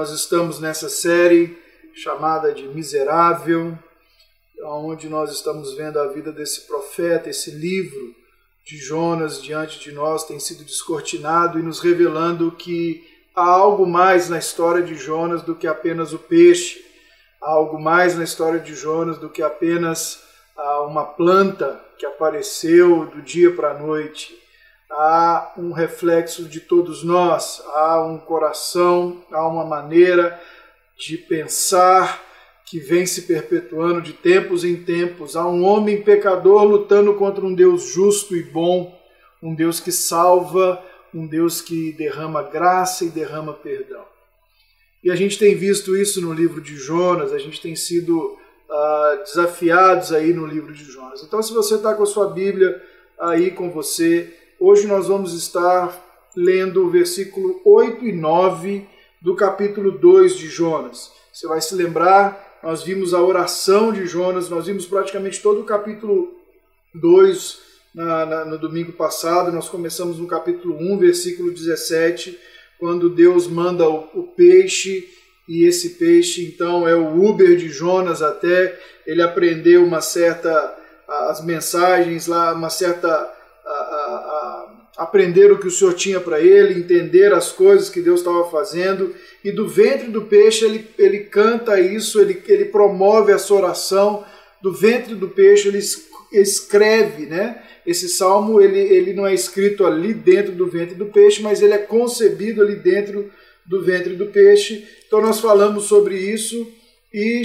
Nós estamos nessa série chamada de Miserável, onde nós estamos vendo a vida desse profeta, esse livro de Jonas diante de nós tem sido descortinado e nos revelando que há algo mais na história de Jonas do que apenas o peixe, há algo mais na história de Jonas do que apenas ah, uma planta que apareceu do dia para a noite há um reflexo de todos nós, há um coração, há uma maneira de pensar que vem se perpetuando de tempos em tempos. Há um homem pecador lutando contra um Deus justo e bom, um Deus que salva, um Deus que derrama graça e derrama perdão. E a gente tem visto isso no livro de Jonas, a gente tem sido uh, desafiados aí no livro de Jonas. Então, se você está com a sua Bíblia aí com você, Hoje nós vamos estar lendo o versículo 8 e 9 do capítulo 2 de Jonas. Você vai se lembrar, nós vimos a oração de Jonas, nós vimos praticamente todo o capítulo 2 na, na, no domingo passado. Nós começamos no capítulo 1, versículo 17, quando Deus manda o, o peixe e esse peixe então é o Uber de Jonas até ele aprender uma certa as mensagens lá, uma certa aprender o que o Senhor tinha para ele, entender as coisas que Deus estava fazendo, e do ventre do peixe ele, ele canta isso, ele, ele promove essa oração, do ventre do peixe ele escreve, né? Esse salmo ele, ele não é escrito ali dentro do ventre do peixe, mas ele é concebido ali dentro do ventre do peixe. Então nós falamos sobre isso e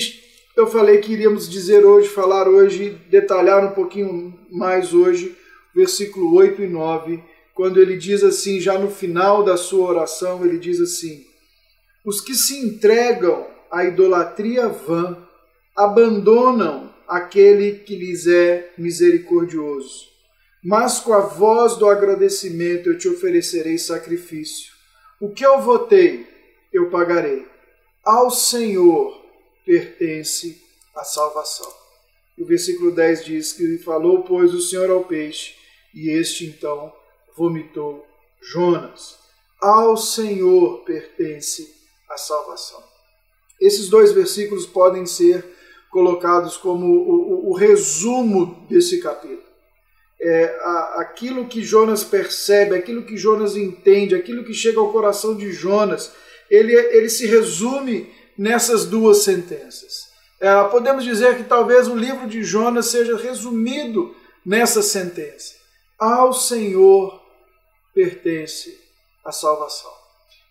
eu falei que iríamos dizer hoje, falar hoje, detalhar um pouquinho mais hoje versículo 8 e 9, quando ele diz assim, já no final da sua oração, ele diz assim: Os que se entregam à idolatria vã abandonam aquele que lhes é misericordioso. Mas com a voz do agradecimento eu te oferecerei sacrifício. O que eu votei, eu pagarei. Ao Senhor pertence a salvação. O versículo 10 diz que falou, pois, o Senhor ao peixe, e este então vomitou Jonas. Ao Senhor pertence a salvação. Esses dois versículos podem ser colocados como o, o, o resumo desse capítulo. É, a, aquilo que Jonas percebe, aquilo que Jonas entende, aquilo que chega ao coração de Jonas, ele, ele se resume nessas duas sentenças. É, podemos dizer que talvez o livro de Jonas seja resumido nessa sentença ao Senhor pertence a salvação.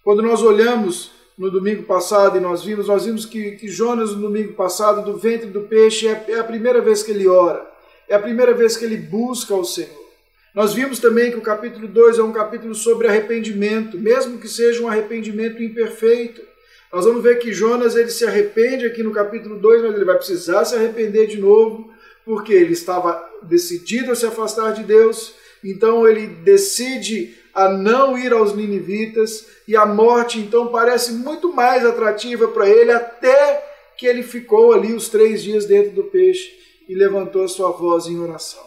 Quando nós olhamos no domingo passado e nós vimos, nós vimos que, que Jonas no domingo passado, do ventre do peixe, é, é a primeira vez que ele ora, é a primeira vez que ele busca o Senhor. Nós vimos também que o capítulo 2 é um capítulo sobre arrependimento, mesmo que seja um arrependimento imperfeito. Nós vamos ver que Jonas ele se arrepende aqui no capítulo 2, mas ele vai precisar se arrepender de novo porque ele estava decidido a se afastar de Deus, então ele decide a não ir aos ninivitas e a morte então parece muito mais atrativa para ele até que ele ficou ali os três dias dentro do peixe e levantou a sua voz em oração.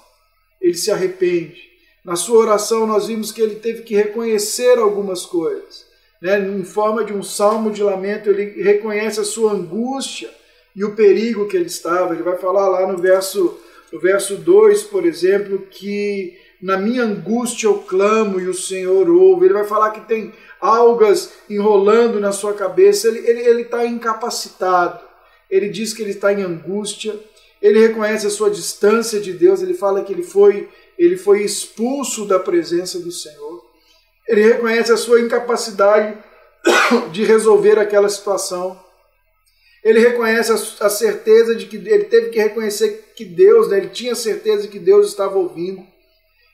Ele se arrepende. Na sua oração nós vimos que ele teve que reconhecer algumas coisas. Né? Em forma de um salmo de lamento, ele reconhece a sua angústia, e o perigo que ele estava. Ele vai falar lá no verso, no verso 2, por exemplo, que na minha angústia eu clamo e o Senhor ouve. Ele vai falar que tem algas enrolando na sua cabeça. Ele está tá incapacitado. Ele diz que ele está em angústia. Ele reconhece a sua distância de Deus. Ele fala que ele foi, ele foi expulso da presença do Senhor. Ele reconhece a sua incapacidade de resolver aquela situação ele reconhece a, a, certeza de que ele teve que reconhecer que Deus, né, ele tinha certeza de que Deus estava ouvindo.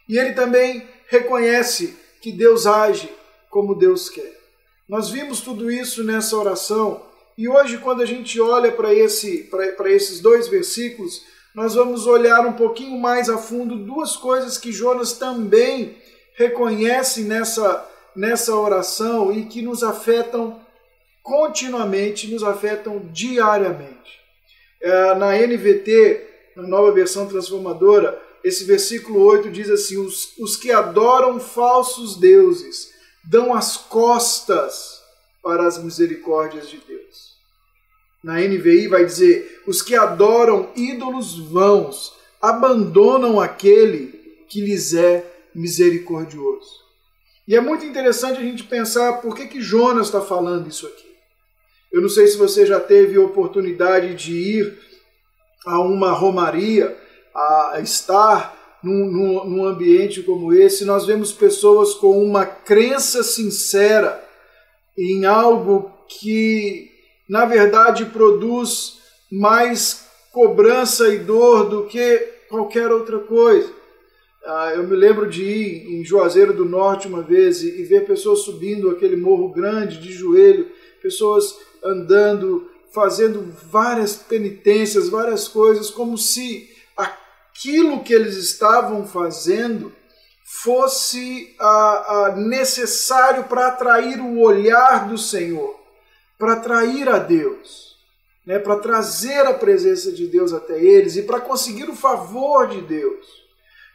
E ele também reconhece que Deus age como Deus quer. Nós vimos tudo isso nessa oração e hoje, quando a gente olha para esse, esses dois versículos, nós vamos olhar um pouquinho mais a fundo duas coisas que Jonas também reconhece nessa, nessa oração e que nos afetam continuamente, nos afetam diariamente. É, na NVT, na nova versão transformadora, esse versículo 8 diz assim: os, os que adoram falsos deuses dão as costas para as misericórdias de Deus. Na NVI vai dizer: os que adoram ídolos vãos abandonam aquele que lhes é misericordioso. E é muito interessante a gente pensar por que, que Jonas está falando isso aqui. Eu não sei se você já teve oportunidade de ir a uma romaria, a estar num, num, num ambiente como esse. Nós vemos pessoas com uma crença sincera em algo que, na verdade, produz mais cobrança e dor do que qualquer outra coisa. Ah, eu me lembro de ir em Juazeiro do Norte uma vez e, ver pessoas subindo aquele morro grande de joelho, pessoas andando, fazendo várias penitências, várias coisas, como se aquilo que eles estavam fazendo fosse ah, ah, necessário para atrair o olhar do Senhor, para atrair a Deus, né, para trazer a presença de Deus até eles e para conseguir o favor de Deus.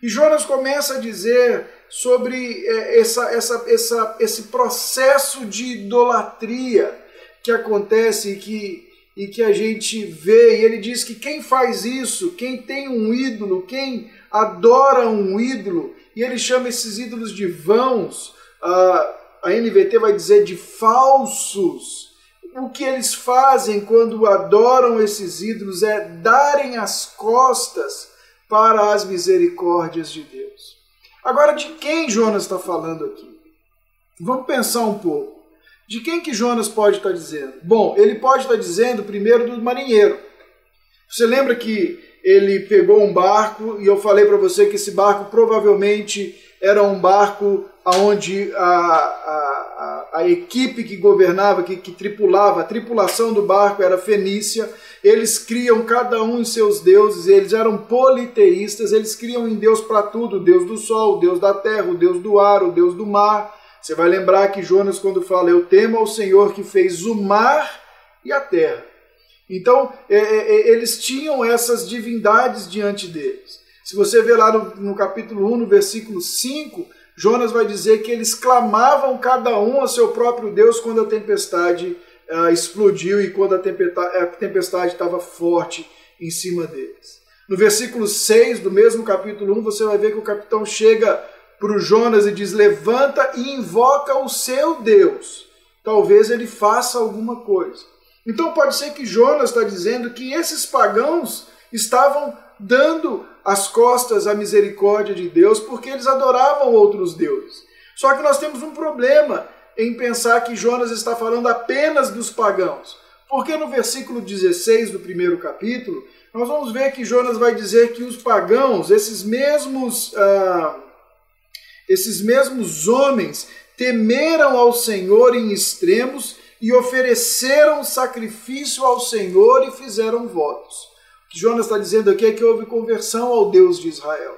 E Jonas começa a dizer sobre é, essa, essa, essa, esse processo de idolatria que acontece e que, e que a gente vê. E ele diz que quem faz isso, quem tem um ídolo, quem adora um ídolo, e ele chama esses ídolos de vãos, a, NVT vai dizer de falsos. O que eles fazem quando adoram esses ídolos é darem as costas para as misericórdias de Deus. Agora, de quem Jonas está falando aqui? Vamos pensar um pouco. De quem que Jonas pode estar dizendo? Bom, ele pode estar dizendo primeiro do marinheiro. Você lembra que ele pegou um barco e eu falei para você que esse barco provavelmente era um barco onde a, a, a, a equipe que governava, que, que tripulava, a tripulação do barco era fenícia, eles criam cada um em seus deuses, eles eram politeístas, eles criam em Deus para tudo, Deus do sol, Deus da terra, o Deus do ar, o Deus do mar. Você vai lembrar que Jonas, quando fala, eu temo ao Senhor que fez o mar e a terra. Então, é, é, é eles tinham essas divindades diante deles. Se você ver lá no, no capítulo 1, no versículo 5, Jonas vai dizer que eles clamavam cada um a seu próprio Deus quando a tempestade uh, explodiu e quando a tempestade estava forte em cima deles. No versículo 6 do mesmo capítulo 1, você vai ver que o capitão chega para o Jonas e diz: Levanta e invoca o seu Deus. Talvez ele faça alguma coisa. Então pode ser que Jonas está dizendo que esses pagãos estavam dando as costas à misericórdia de Deus porque eles adoravam outros deuses. Só que nós temos um problema em pensar que Jonas está falando apenas dos pagãos. Porque no versículo 16 do primeiro capítulo, nós vamos ver que Jonas vai dizer que os pagãos, esses mesmos, ah, esses mesmos homens, temeram ao Senhor em extremos e ofereceram sacrifício ao Senhor e fizeram votos. O que Jonas está dizendo aqui é que houve conversão ao Deus de Israel.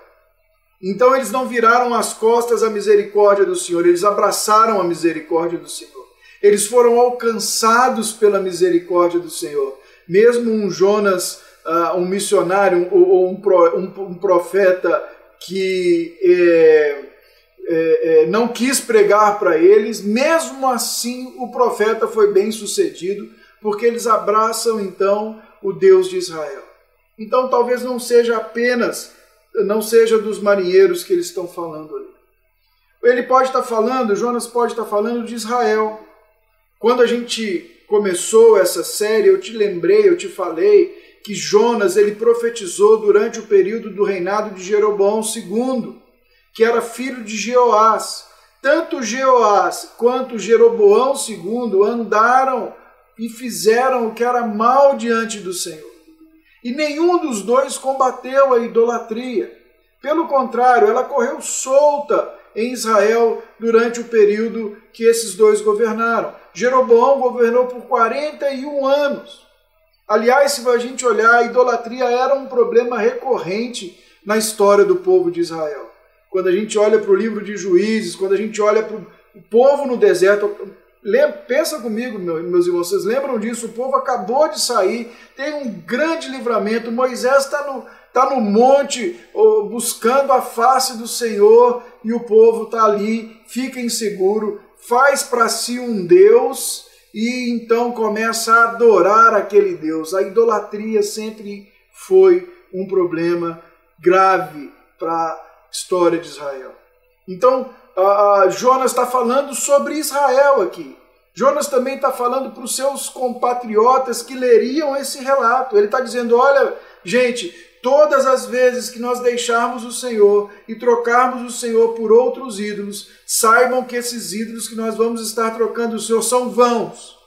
Então eles não viraram as costas à misericórdia do Senhor, eles abraçaram a misericórdia do Senhor. Eles foram alcançados pela misericórdia do Senhor. Mesmo um Jonas, uh, um missionário ou um, profeta que é, é, não quis pregar para eles, mesmo assim o profeta foi bem sucedido, porque eles abraçam então o Deus de Israel. Então talvez não seja apenas não seja dos marinheiros que eles estão falando ali. Ele pode estar falando, Jonas pode estar falando de Israel. Quando a gente começou essa série, eu te lembrei, eu te falei que Jonas ele profetizou durante o período do reinado de Jeroboão II, que era filho de Jeoás. Tanto Jeoás quanto Jeroboão II andaram e fizeram o que era mal diante do Senhor. E nenhum dos dois combateu a idolatria. Pelo contrário, ela correu solta em Israel durante o período que esses dois governaram. Jeroboão governou por 41 anos. Aliás, se a gente olhar, a idolatria era um problema recorrente na história do povo de Israel. Quando a gente olha para o livro de Juízes, quando a gente olha para o povo no deserto, pensa comigo, meus irmãos, vocês lembram disso? O povo acabou de sair, tem um grande livramento. Moisés está no, tá no monte buscando a face do Senhor e o povo está ali, fica inseguro, faz para si um Deus e então começa a adorar aquele Deus. A idolatria sempre foi um problema grave para história de Israel. Então, Jonas está falando sobre Israel aqui. Jonas também está falando para os seus compatriotas que leriam esse relato. Ele está dizendo: olha, gente, todas as vezes que nós deixarmos o Senhor e trocarmos o Senhor por outros ídolos, saibam que esses ídolos que nós vamos estar trocando o Senhor são vãos.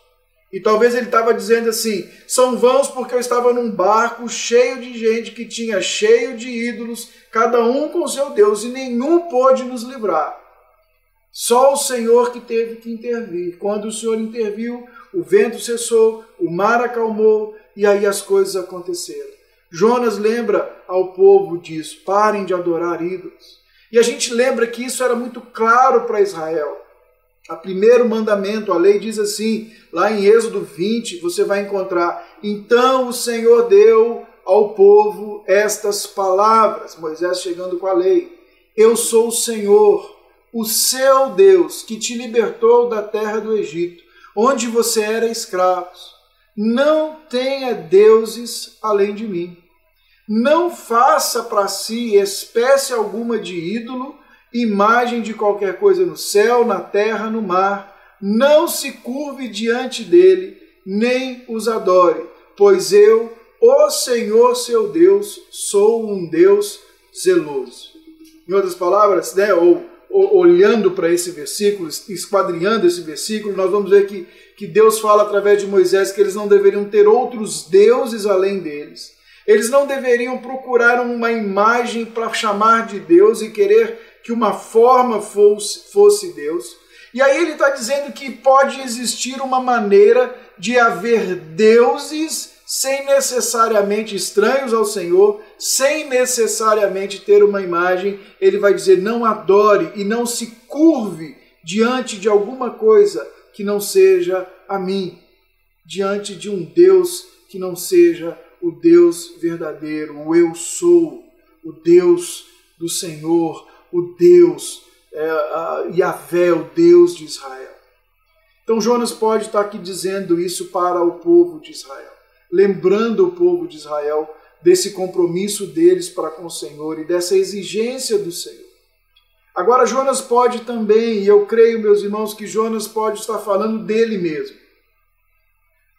E talvez ele estava dizendo assim: são vãos porque eu estava num barco cheio de gente que tinha cheio de ídolos, cada um com seu Deus, e nenhum pôde nos livrar. Só o Senhor que teve que intervir. Quando o Senhor interviu, o vento cessou, o mar acalmou e aí as coisas aconteceram. Jonas lembra ao povo disso: parem de adorar ídolos. E a gente lembra que isso era muito claro para Israel. O primeiro mandamento, a lei diz assim, lá em Êxodo 20, você vai encontrar: Então o Senhor deu ao povo estas palavras, Moisés chegando com a lei: Eu sou o Senhor, o seu Deus, que te libertou da terra do Egito, onde você era escravo. Não tenha deuses além de mim. Não faça para si espécie alguma de ídolo, imagem de qualquer coisa no céu, na terra, no mar. Não se curve diante dele, nem os adore, pois eu, o Senhor seu Deus, sou um Deus zeloso. Em outras palavras, né, ou olhando para esse versículo, esquadrinhando esse versículo, nós vamos ver que, que Deus fala através de Moisés que eles não deveriam ter outros deuses além deles. Eles não deveriam procurar uma imagem para chamar de Deus e querer que uma forma fosse, fosse Deus. E aí ele está dizendo que pode existir uma maneira de haver deuses sem necessariamente estranhos ao Senhor, sem necessariamente ter uma imagem, ele vai dizer: não adore e não se curve diante de alguma coisa que não seja a mim, diante de um Deus que não seja o Deus verdadeiro, o eu sou, o Deus do Senhor, o Deus, é, a Yahvé, o Deus de Israel. Então Jonas pode estar aqui dizendo isso para o povo de Israel lembrando o povo de Israel desse compromisso deles para com o Senhor e dessa exigência do Senhor. Agora, Jonas pode também, e eu creio, meus irmãos, que Jonas pode estar falando dele mesmo.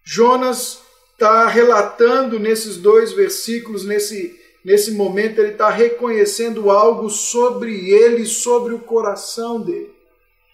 Jonas está relatando nesses dois versículos, nesse, nesse momento, ele está reconhecendo algo sobre ele, sobre o coração dele.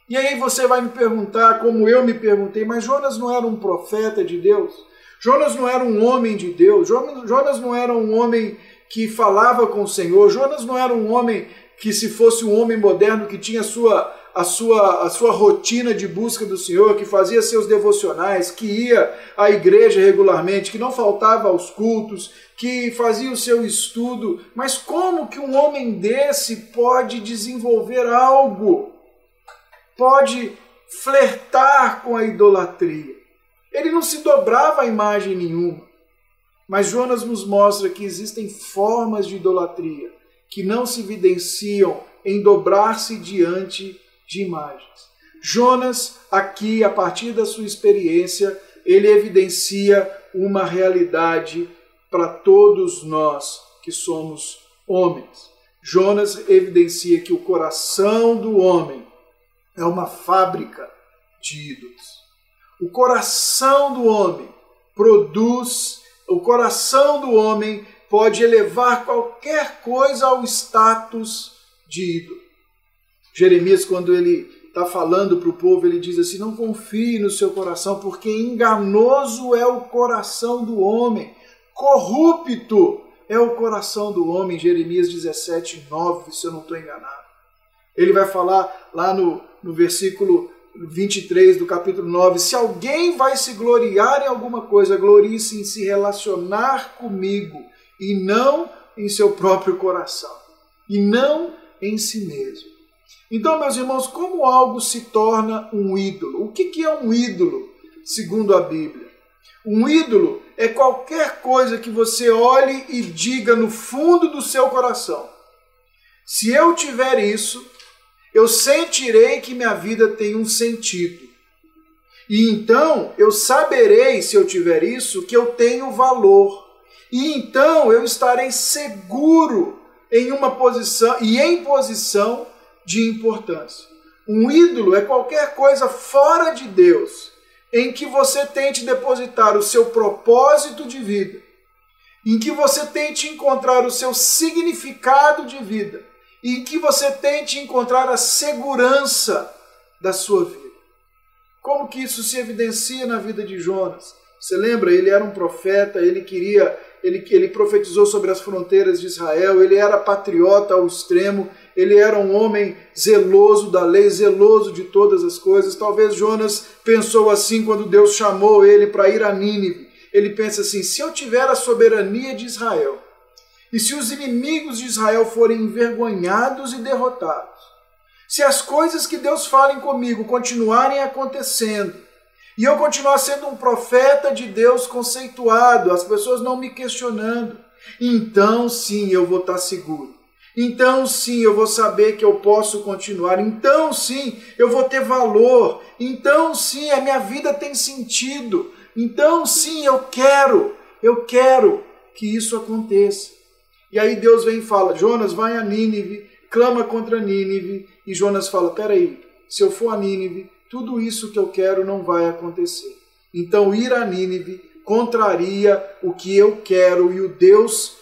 E aí você vai me perguntar, como eu me perguntei, mas Jonas não era um profeta de Deus? Jonas não era um homem de Deus, Jonas não era um homem que falava com o Senhor, Jonas não era um homem que, se fosse um homem moderno, que tinha a sua, a sua, a sua rotina de busca do Senhor, que fazia seus devocionais, que ia à igreja regularmente, que não faltava aos cultos, que fazia o seu estudo. Mas como que um homem desse pode desenvolver algo? Pode flertar com a idolatria? Ele não se dobrava a imagem nenhuma. Mas Jonas nos mostra que existem formas de idolatria que não se evidenciam em dobrar-se diante de imagens. Jonas, aqui, a partir da sua experiência, ele evidencia uma realidade para todos nós que somos homens. Jonas evidencia que o coração do homem é uma fábrica de ídolos. O coração do homem produz, o coração do homem pode elevar qualquer coisa ao status de ídolo. Jeremias, quando ele está falando para o povo, ele diz assim: Não confie no seu coração, porque enganoso é o coração do homem, corrupto é o coração do homem. Jeremias 17, 9, se eu não estou enganado. Ele vai falar lá no, no versículo 23 do capítulo 9, se alguém vai se gloriar em alguma coisa, glorie-se em se relacionar comigo e não em seu próprio coração, e não em si mesmo. Então, meus irmãos, como algo se torna um ídolo? O que é um ídolo, segundo a Bíblia? Um ídolo é qualquer coisa que você olhe e diga no fundo do seu coração: se eu tiver isso, eu sentirei que minha vida tem um sentido. E então eu saberei, se eu tiver isso, que eu tenho valor. E então eu estarei seguro em uma posição e em posição de importância. Um ídolo é qualquer coisa fora de Deus em que você tente depositar o seu propósito de vida, em que você tente encontrar o seu significado de vida, em que você tente encontrar a segurança da sua vida. Como que isso se evidencia na vida de Jonas? Você lembra? Ele era um profeta, ele queria, ele, ele profetizou sobre as fronteiras de Israel, ele era patriota ao extremo, ele era um homem zeloso da lei, zeloso de todas as coisas. Talvez Jonas pensou assim quando Deus chamou ele para ir a Nínive. Ele pensa assim: se eu tiver a soberania de Israel, e se os inimigos de Israel forem envergonhados e derrotados, se as coisas que Deus fala comigo continuarem acontecendo, e eu continuar sendo um profeta de Deus conceituado, as pessoas não me questionando, então sim eu vou estar seguro. Então sim eu vou saber que eu posso continuar. Então sim eu vou ter valor. Então sim a minha vida tem sentido. Então sim eu quero, eu quero que isso aconteça. E aí Deus vem e fala: Jonas, vai a Nínive, clama contra Nínive, e Jonas fala: peraí, se eu for a Nínive, tudo isso que eu quero não vai acontecer. Então, ir a Nínive contraria o que eu quero e o Deus,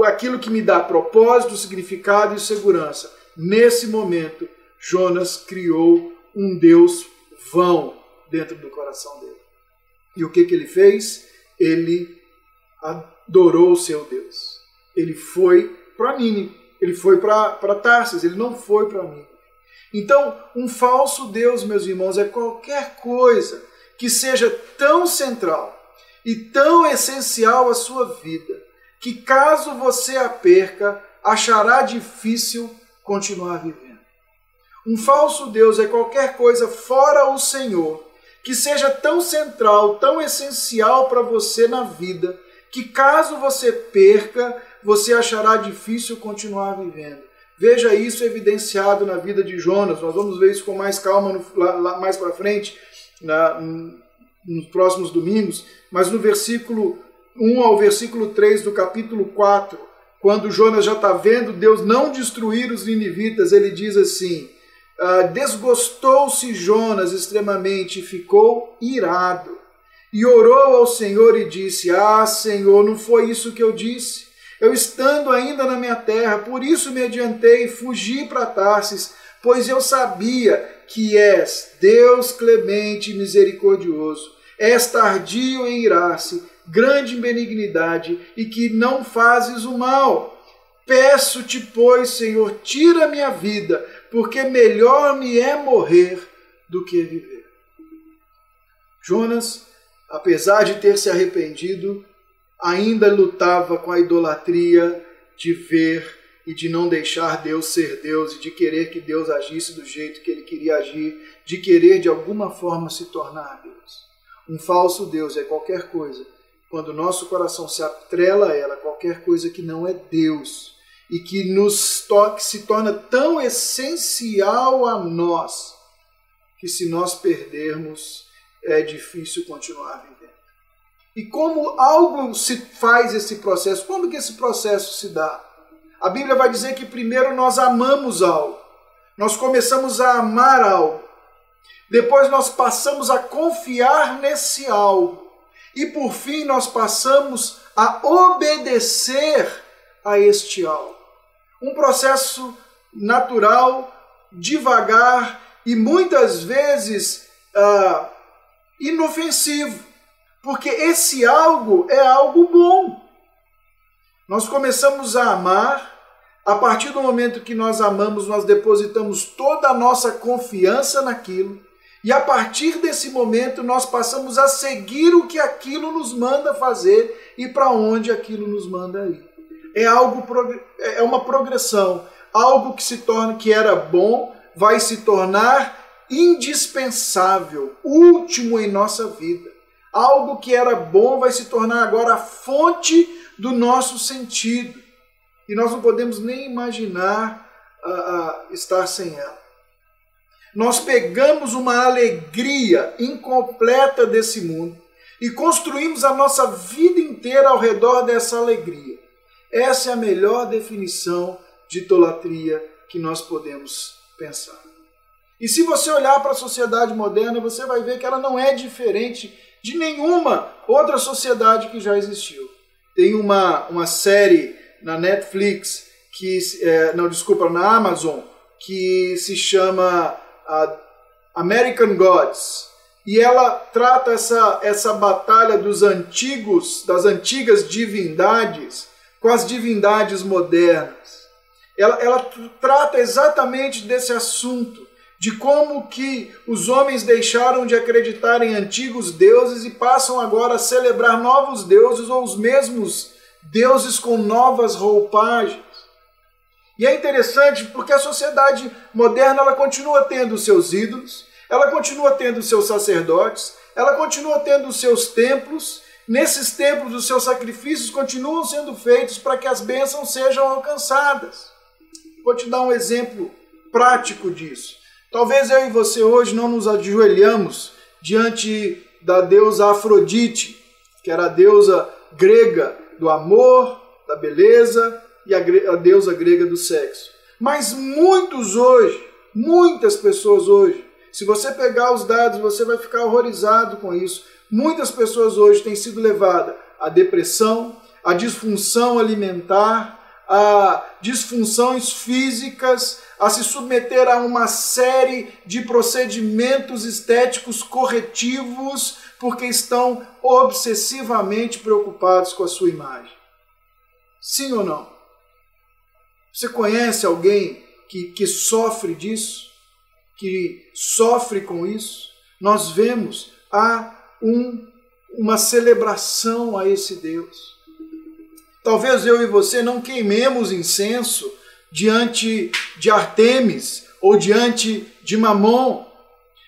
aquilo que me dá propósito, significado e segurança. Nesse momento, Jonas criou um Deus vão dentro do coração dele. E o que, que ele fez? Ele adorou o seu Deus. Ele foi para Nínive. Ele foi para Tarsis, ele não foi para mim. Então, um falso Deus, meus irmãos, é qualquer coisa que seja tão central e tão essencial à sua vida, que caso você a perca, achará difícil continuar vivendo. Um falso Deus é qualquer coisa fora o Senhor, que seja tão central, tão essencial para você na vida, que caso você perca, você achará difícil continuar vivendo. Veja isso evidenciado na vida de Jonas. Nós vamos ver isso com mais calma no, lá, lá, mais para frente, na, nos próximos domingos. Mas no versículo 1 ao versículo 3 do capítulo 4, quando Jonas já está vendo Deus não destruir os ninivitas, ele diz assim: ah, Desgostou-se Jonas extremamente e ficou irado. E orou ao Senhor e disse: Ah, Senhor, não foi isso que eu disse eu estando ainda na minha terra, por isso me adiantei fugi para Tarsis, pois eu sabia que és Deus clemente e misericordioso, és tardio em irar-se, grande benignidade e que não fazes o mal. Peço-te, pois, Senhor, tira minha vida, porque melhor me é morrer do que viver. Jonas, apesar de ter se arrependido, ainda lutava com a idolatria de ver e de não deixar Deus ser Deus e de querer que Deus agisse do jeito que ele queria agir, de querer de alguma forma se tornar Deus. Um falso Deus é qualquer coisa, quando o nosso coração se atrela a ela, qualquer coisa que não é Deus e que nos toque se torna tão essencial a nós que se nós perdermos é difícil continuar vivendo. E como algo se faz esse processo? Como que esse processo se dá? A Bíblia vai dizer que primeiro nós amamos algo. Nós começamos a amar algo. Depois nós passamos a confiar nesse algo. E por fim nós passamos a obedecer a este algo. Um processo natural, devagar e muitas vezes uh, inofensivo porque esse algo é algo bom. Nós começamos a amar, a partir do momento que nós amamos, nós depositamos toda a nossa confiança naquilo, e a partir desse momento nós passamos a seguir o que aquilo nos manda fazer e para onde aquilo nos manda ir. É algo é uma progressão, algo que se torna que era bom vai se tornar indispensável, último em nossa vida. Algo que era bom vai se tornar agora a fonte do nosso sentido. E nós não podemos nem imaginar uh, uh, estar sem ela. Nós pegamos uma alegria incompleta desse mundo e construímos a nossa vida inteira ao redor dessa alegria. Essa é a melhor definição de idolatria que nós podemos pensar. E se você olhar para a sociedade moderna, você vai ver que ela não é diferente de nenhuma outra sociedade que já existiu. Tem uma, uma série na Netflix, que é, não, desculpa, na Amazon, que se chama uh, American Gods. E ela trata essa, essa batalha dos antigos, das antigas divindades com as divindades modernas. Ela, ela trata exatamente desse assunto, de como que os homens deixaram de acreditar em antigos deuses e passam agora a celebrar novos deuses ou os mesmos deuses com novas roupagens. E é interessante porque a sociedade moderna ela continua tendo seus ídolos, ela continua tendo seus sacerdotes, ela continua tendo seus templos. Nesses templos, os seus sacrifícios continuam sendo feitos para que as bênçãos sejam alcançadas. Vou te dar um exemplo prático disso. Talvez eu e você hoje não nos ajoelhamos diante da deusa Afrodite, que era a deusa grega do amor, da beleza e a, deusa grega do sexo. Mas muitos hoje, muitas pessoas hoje, se você pegar os dados, você vai ficar horrorizado com isso. Muitas pessoas hoje têm sido levadas à depressão, à disfunção alimentar, a disfunções físicas, a se submeter a uma série de procedimentos estéticos corretivos, porque estão obsessivamente preocupados com a sua imagem. Sim ou não? Você conhece alguém que, que sofre disso? Que sofre com isso? Nós vemos há um, uma celebração a esse Deus. Talvez eu e você não queimemos incenso diante de Artemis ou diante de Mamon,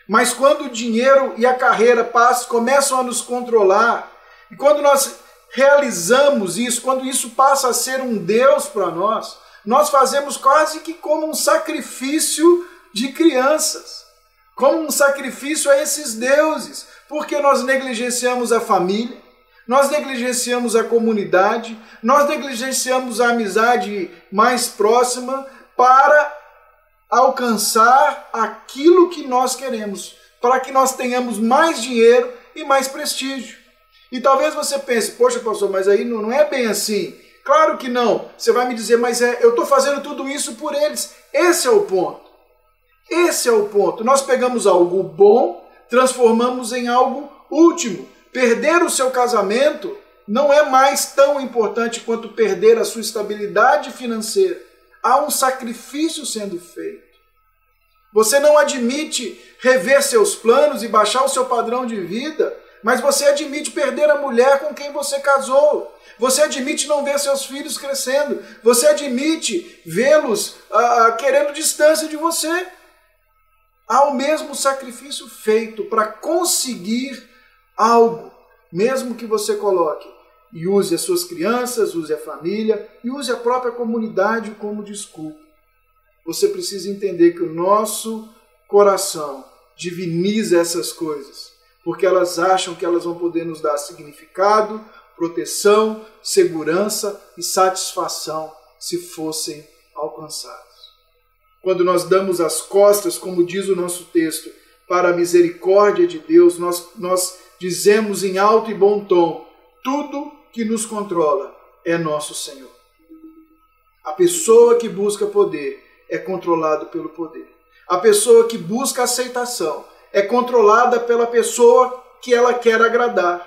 mas quando o dinheiro e a carreira passam, começam a nos controlar, e quando nós realizamos isso, quando isso passa a ser um Deus para nós, nós fazemos quase que como um sacrifício de crianças, como um sacrifício a esses deuses, porque nós negligenciamos a família, nós negligenciamos a comunidade, nós negligenciamos a amizade mais próxima para alcançar aquilo que nós queremos, para que nós tenhamos mais dinheiro e mais prestígio. E talvez você pense, poxa, pastor, mas aí não é bem assim. Claro que não. Você vai me dizer, mas é, eu estou fazendo tudo isso por eles. Esse é o ponto. Esse é o ponto. Nós pegamos algo bom, transformamos em algo último. Perder o seu casamento não é mais tão importante quanto perder a sua estabilidade financeira. Há um sacrifício sendo feito. Você não admite rever seus planos e baixar o seu padrão de vida, mas você admite perder a mulher com quem você casou. Você admite não ver seus filhos crescendo. Você admite vê-los ah, ah, querendo distância de você. Há o mesmo sacrifício feito para conseguir algo, mesmo que você coloque e use as suas crianças, use a família e use a própria comunidade como desculpa. Você precisa entender que o nosso coração diviniza essas coisas, porque elas acham que elas vão poder nos dar significado, proteção, segurança e satisfação se fossem alcançados. Quando nós damos as costas, como diz o nosso texto, para a misericórdia de Deus, nós, nós dizemos em alto e bom tom: tudo que nos controla é nosso Senhor. A pessoa que busca poder é controlado pelo poder. A pessoa que busca aceitação é controlada pela pessoa que ela quer agradar.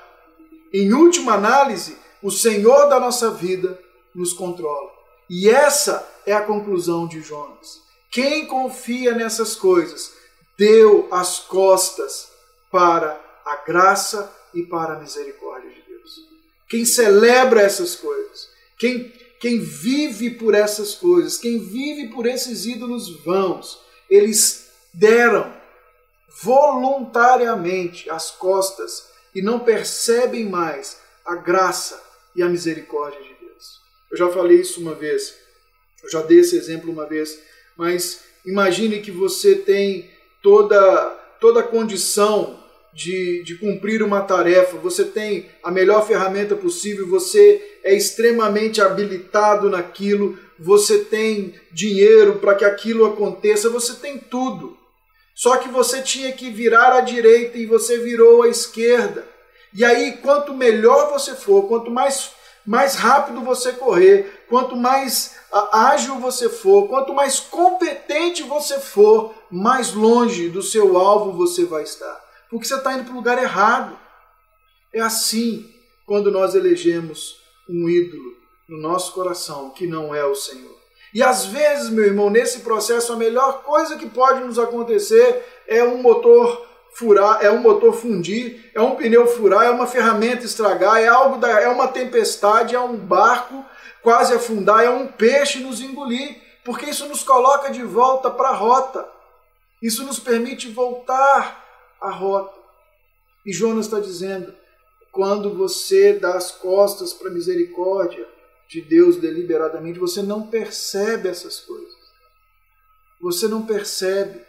Em última análise, o Senhor da nossa vida nos controla. E essa é a conclusão de Jonas. Quem confia nessas coisas deu as costas para a graça e para a misericórdia de Deus. Quem celebra essas coisas, quem, quem vive por essas coisas, quem vive por esses ídolos vãos, eles deram voluntariamente as costas e não percebem mais a graça e a misericórdia de Deus. Eu já falei isso uma vez, eu já dei esse exemplo uma vez, mas imagine que você tem toda, toda condição de, de cumprir uma tarefa, você tem a melhor ferramenta possível, você é extremamente habilitado naquilo, você tem dinheiro para que aquilo aconteça, você tem tudo. Só que você tinha que virar à direita e você virou à esquerda. E aí, quanto melhor você for, quanto mais, mais rápido você correr, quanto mais ágil você for, quanto mais competente você for, mais longe do seu alvo você vai estar. Porque você está indo para o lugar errado. É assim quando nós elegemos um ídolo no nosso coração que não é o Senhor. E às vezes, meu irmão, nesse processo, a melhor coisa que pode nos acontecer é um motor furar, é um motor fundir, é um pneu furar, é uma ferramenta estragar, é algo da, é uma tempestade, é um barco quase afundar, é um peixe nos engolir, porque isso nos coloca de volta para a rota. Isso nos permite voltar à rota. E Jonas está dizendo: quando você dá as costas para a misericórdia, de Deus deliberadamente, você não percebe essas coisas. Você não percebe.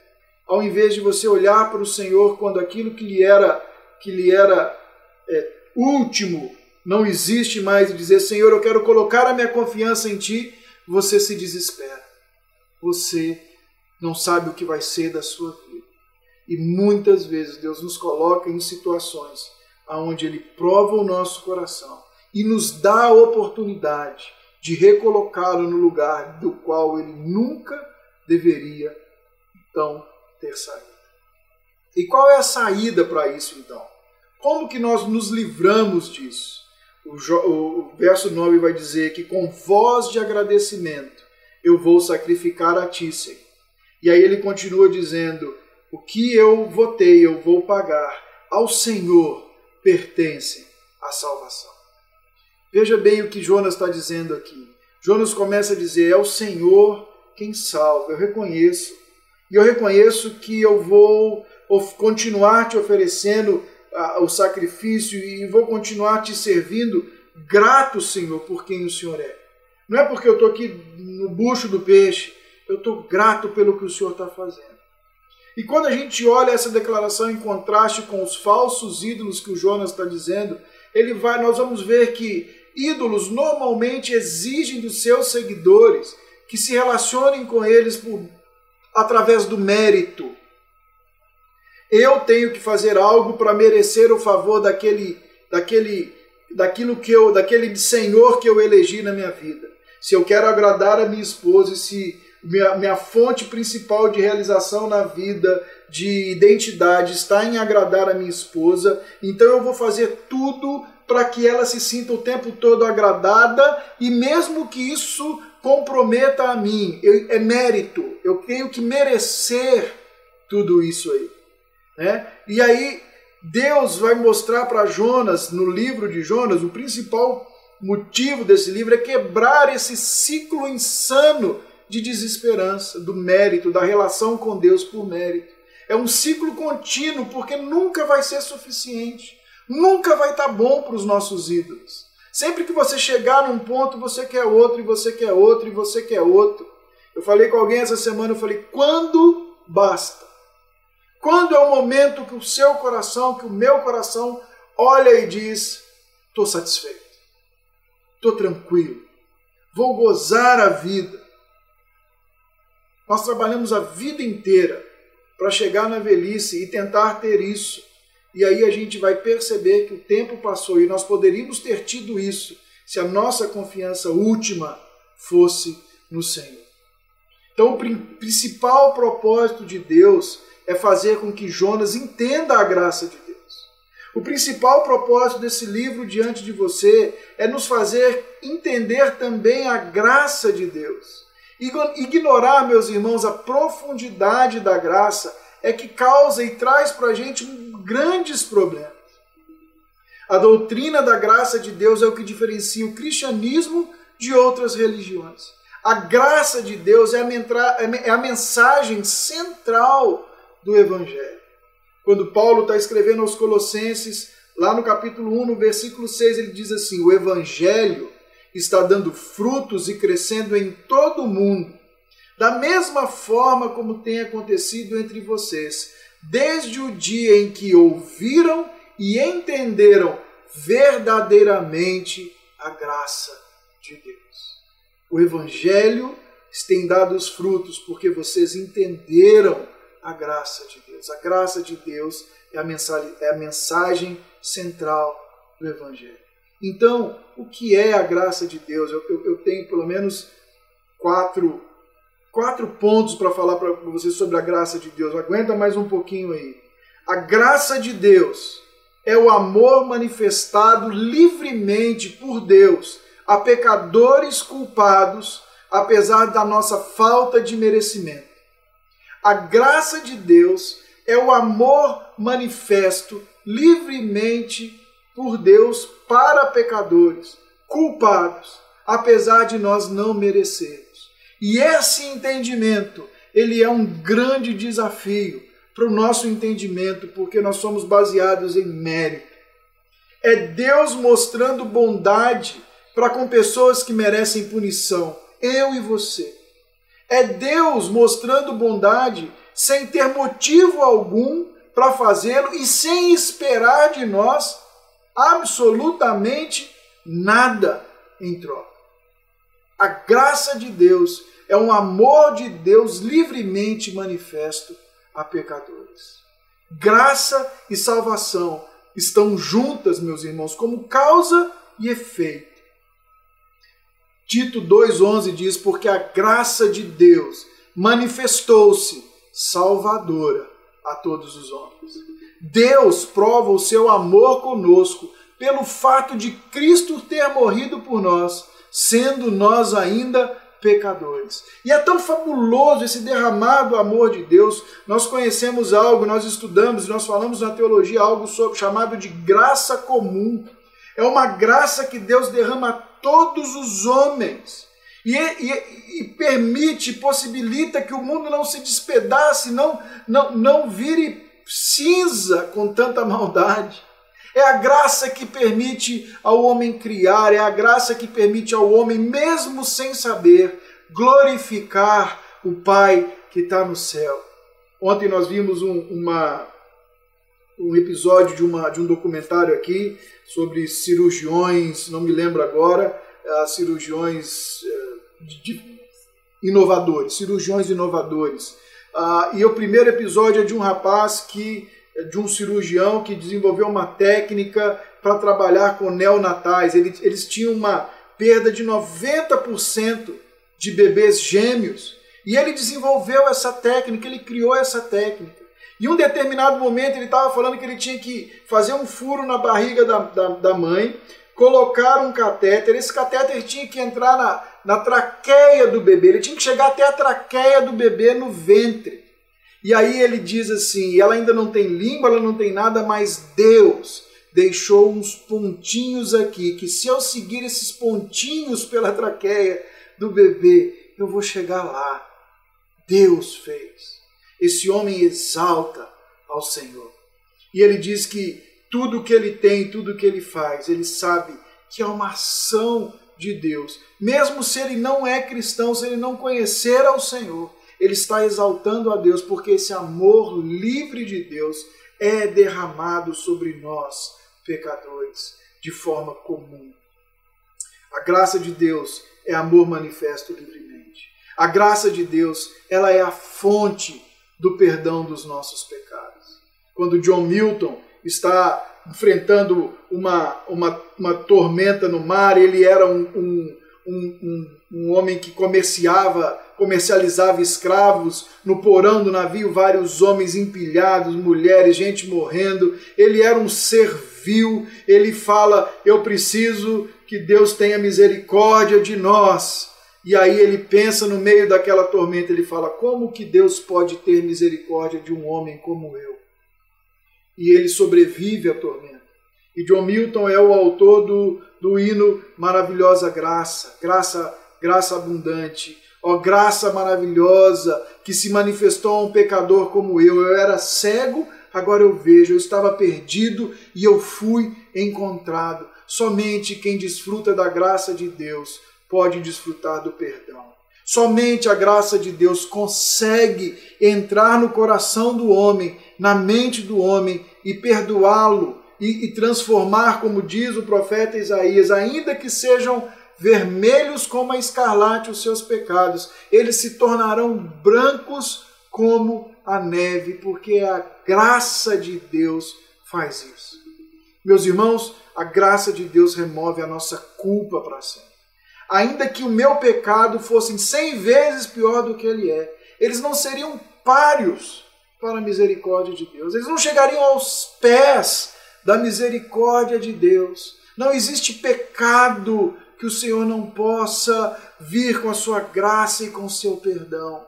Ao invés de você olhar para o Senhor quando aquilo que lhe era, que lhe era é, último não existe mais e dizer, Senhor, eu quero colocar a minha confiança em Ti, você se desespera. Você não sabe o que vai ser da sua vida. E muitas vezes Deus nos coloca em situações onde Ele prova o nosso coração e nos dá a oportunidade de recolocá-lo no lugar do qual ele nunca deveria então ter saído. E qual é a saída para isso então? Como que nós nos livramos disso? O, verso 9 vai dizer que com voz de agradecimento eu vou sacrificar a ti, Senhor. E aí ele continua dizendo: o que eu votei, eu vou pagar. Ao Senhor pertence a salvação. Veja bem o que Jonas está dizendo aqui. Jonas começa a dizer: É o Senhor quem salva. Eu reconheço. E eu reconheço que eu vou continuar te oferecendo o sacrifício e vou continuar te servindo grato, Senhor, por quem o Senhor é. Não é porque eu estou aqui no bucho do peixe, eu estou grato pelo que o Senhor está fazendo. E quando a gente olha essa declaração em contraste com os falsos ídolos que o Jonas está dizendo, ele vai, nós vamos ver que ídolos normalmente exigem dos seus seguidores que se relacionem com eles por, através do mérito. Eu tenho que fazer algo para merecer o favor daquele, daquele, daquilo que eu, daquele Senhor que eu elegi na minha vida. Se eu quero agradar a minha esposa se minha, minha fonte principal de realização na vida, de identidade, está em agradar a minha esposa, então eu vou fazer tudo para que ela se sinta o tempo todo agradada e mesmo que isso comprometa a mim, eu, é mérito, eu tenho que merecer tudo isso aí. Né? E aí Deus vai mostrar para Jonas, no livro de Jonas, o principal motivo desse livro é quebrar esse ciclo insano de desesperança, do mérito, da relação com Deus por mérito. É um ciclo contínuo, porque nunca vai ser suficiente nunca vai estar tá bom para os nossos ídolos. Sempre que você chegar num ponto, você quer outro, e você quer outro, e você quer outro. Eu falei com alguém essa semana, eu falei, quando basta? Quando é o momento que o seu coração, que o meu coração olha e diz, estou satisfeito, estou tranquilo, vou gozar a vida. Nós trabalhamos a vida inteira para chegar na velhice e tentar ter isso. E aí a gente vai perceber que o tempo passou e nós poderíamos ter tido isso se a nossa confiança última fosse no Senhor. Então, o principal propósito de Deus é fazer com que Jonas entenda a graça de Deus. O principal propósito desse livro diante de você é nos fazer entender também a graça de Deus. Ignorar, meus irmãos, a profundidade da graça é que causa e traz para a gente grandes problemas. A doutrina da graça de Deus é o que diferencia o cristianismo de outras religiões. A graça de Deus é a, é a mensagem central do Evangelho. Quando Paulo está escrevendo aos Colossenses, lá no capítulo 1, no versículo 6, ele diz assim: O Evangelho está dando frutos e crescendo em todo o mundo Da mesma forma como tem acontecido entre vocês, desde o dia em que ouviram e entenderam verdadeiramente a graça de Deus. O Evangelho tem dado os frutos porque vocês entenderam a graça de Deus. A graça de Deus é a mensagem, é a mensagem central do Evangelho. Então, o que é a graça de Deus? Eu, eu, eu tenho pelo menos quatro, quatro pontos para falar para vocês sobre a graça de Deus. Aguenta mais um pouquinho aí. A graça de Deus é o amor manifestado livremente por Deus a pecadores culpados, apesar da nossa falta de merecimento. A graça de Deus é o amor manifesto livremente por Deus para pecadores, culpados, apesar de nós não merecermos. E esse entendimento, ele é um grande desafio para o nosso entendimento, porque nós somos baseados em mérito. É Deus mostrando bondade para com pessoas que merecem punição, eu e você. É Deus mostrando bondade sem ter motivo algum para fazê-lo e sem esperar de nós absolutamente nada em troca. A graça de Deus é um amor de Deus livremente manifesto a pecadores. Graça e salvação estão juntas, meus irmãos, como causa e efeito. Tito 2,11 diz: Porque a graça de Deus manifestou-se salvadora a todos os homens. Deus prova o seu amor conosco pelo fato de Cristo ter morrido por nós, sendo nós ainda pecadores. E é tão fabuloso esse derramado amor de Deus. Nós conhecemos algo, nós estudamos, nós falamos na teologia algo sobre, chamado de graça comum. É uma graça que Deus derrama a todos os homens. E, e, e, permite, possibilita que o mundo não se despedace, não, não, não vire cinza com tanta maldade. É a graça que permite ao homem criar, é a graça que permite ao homem, mesmo sem saber, glorificar o Pai que está no céu. Ontem nós vimos um, uma, um episódio de, uma, de um documentário aqui sobre cirurgiões, não me lembro agora, uh, cirurgiões uh, de, inovadores, cirurgiões inovadores. Uh, e o primeiro episódio é de um rapaz que, de um cirurgião que desenvolveu uma técnica para trabalhar com neonatais. Eles, eles tinham uma perda de 90% de bebês gêmeos. E ele desenvolveu essa técnica, ele criou essa técnica. Em um determinado momento ele estava falando que ele tinha que fazer um furo na barriga da, da, da mãe, colocar um catéter, esse catéter tinha que entrar na, na traqueia do bebê, ele tinha que chegar até a traqueia do bebê no ventre. E aí ele diz assim: ela ainda não tem língua, ela não tem nada, mas Deus deixou uns pontinhos aqui, que se eu seguir esses pontinhos pela traqueia do bebê, eu vou chegar lá. Deus fez esse homem exalta ao Senhor. E ele diz que tudo que ele tem, tudo que ele faz, ele sabe que é uma ação de Deus. Mesmo se ele não é cristão, se ele não conhecer ao Senhor, ele está exaltando a Deus, porque esse amor livre de Deus é derramado sobre nós, pecadores, de forma comum. A graça de Deus é amor manifesto livremente. A graça de Deus, ela é a fonte do perdão dos nossos pecados. Quando John Milton está enfrentando uma, uma, uma tormenta no mar, ele era um, um, um, um, homem que comerciava, comercializava escravos no porão do navio, vários homens empilhados, mulheres, gente morrendo. Ele era um ser vil. Ele fala: Eu preciso que Deus tenha misericórdia de nós. E aí ele pensa no meio daquela tormenta, ele fala: como que Deus pode ter misericórdia de um homem como eu? E ele sobrevive à tormenta. E John Milton é o autor do, do hino Maravilhosa Graça, graça, graça abundante. Ó graça maravilhosa que se manifestou a um pecador como eu. Eu era cego, agora eu vejo. Eu estava perdido e eu fui encontrado. Somente quem desfruta da graça de Deus pode desfrutar do perdão. Somente a graça de Deus consegue entrar no coração do homem, na mente do homem e perdoá-lo e, e, transformar, como diz o profeta Isaías, ainda que sejam vermelhos como a escarlate os seus pecados, eles se tornarão brancos como a neve, porque a graça de Deus faz isso. Meus irmãos, a graça de Deus remove a nossa culpa para sempre. Ainda que o meu pecado fosse cem vezes pior do que ele é, eles não seriam páreos para a misericórdia de Deus. Eles não chegariam aos pés da misericórdia de Deus. Não existe pecado que o Senhor não possa vir com a sua graça e com o seu perdão.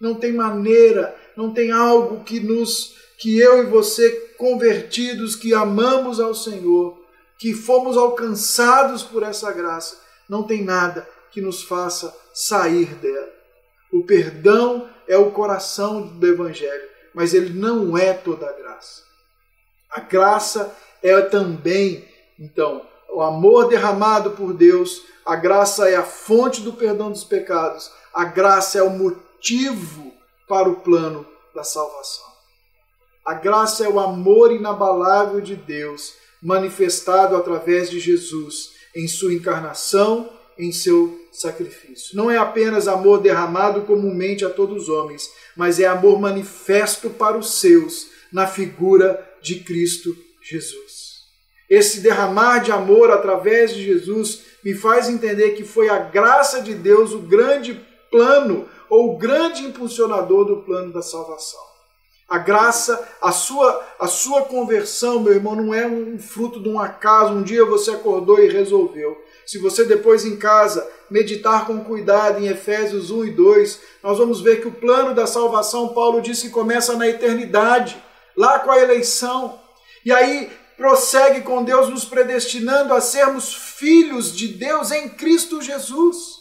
Não tem maneira, não tem algo que nos que eu e você convertidos que amamos ao Senhor, que fomos alcançados por essa graça, não tem nada que nos faça sair dela. O perdão é o coração do evangelho, mas ele não é toda a graça. A graça é também, então, o amor derramado por Deus, a graça é a fonte do perdão dos pecados, a graça é o motivo para o plano da salvação. A graça é o amor inabalável de Deus, manifestado através de Jesus em sua encarnação, em seu sacrifício. Não é apenas amor derramado comumente a todos os homens, mas é amor manifesto para os seus, na figura de Cristo Jesus. Esse derramar de amor através de Jesus me faz entender que foi a graça de Deus o grande plano ou o grande impulsionador do plano da salvação. A graça, a sua, a sua conversão, meu irmão, não é um fruto de um acaso. Um dia você acordou e resolveu. Se você depois em casa meditar com cuidado em Efésios 1 e 2, nós vamos ver que o plano da salvação, Paulo disse começa na eternidade, lá com a eleição. E aí prossegue com Deus nos predestinando a sermos filhos de Deus em Cristo Jesus.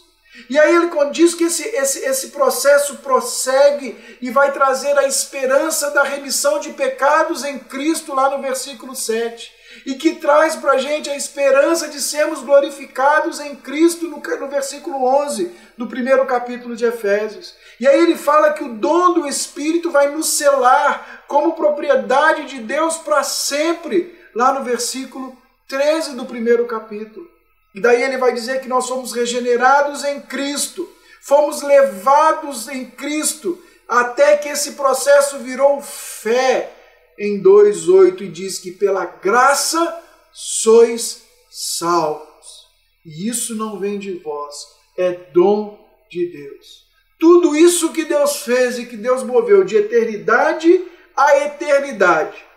E aí ele diz que esse, esse, esse processo prossegue e vai trazer a esperança da remissão de pecados em Cristo, lá no versículo 7. E que traz para a gente a esperança de sermos glorificados em Cristo, no, no versículo 11 do primeiro capítulo de Efésios. E aí ele fala que o dom do Espírito vai nos selar como propriedade de Deus para sempre lá no versículo 13 do primeiro capítulo. E daí ele vai dizer que nós somos regenerados em Cristo, fomos levados em Cristo, até que esse processo virou fé em 2,8 e diz que pela graça sois salvos. E isso não vem de vós, é dom de Deus. Tudo isso que Deus fez e que Deus moveu de eternidade a eternidade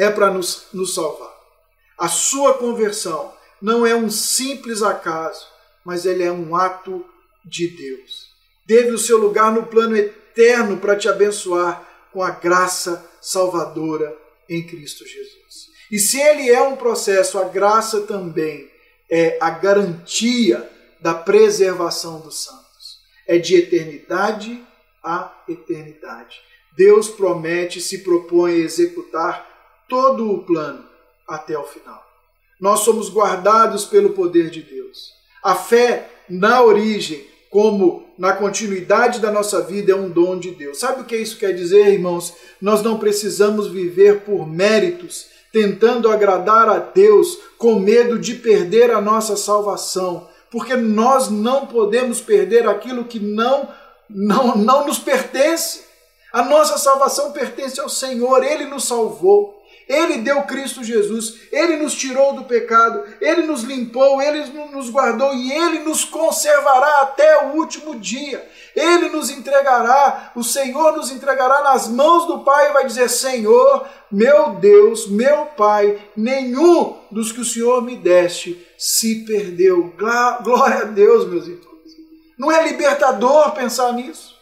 é para nos, nos salvar. A sua conversão não é um simples acaso, mas ele é um ato de Deus. Teve o seu lugar no plano eterno para te abençoar com a graça salvadora em Cristo Jesus. E se ele é um processo, a graça também é a garantia da preservação dos santos. É de eternidade a eternidade. Deus promete, se propõe a executar todo o plano até o final. Nós somos guardados pelo poder de Deus. A fé na origem, como na continuidade da nossa vida, é um dom de Deus. Sabe o que isso quer dizer, irmãos? Nós não precisamos viver por méritos, tentando agradar a Deus com medo de perder a nossa salvação, porque nós não podemos perder aquilo que não não não nos pertence. A nossa salvação pertence ao Senhor, ele nos salvou. Ele deu Cristo Jesus, Ele nos tirou do pecado, Ele nos limpou, Ele nos guardou e Ele nos conservará até o último dia. Ele nos entregará, o Senhor nos entregará nas mãos do Pai e vai dizer: Senhor, meu Deus, meu Pai, nenhum dos que o Senhor me deste se perdeu. Glória a Deus, meus irmãos. Não é libertador pensar nisso?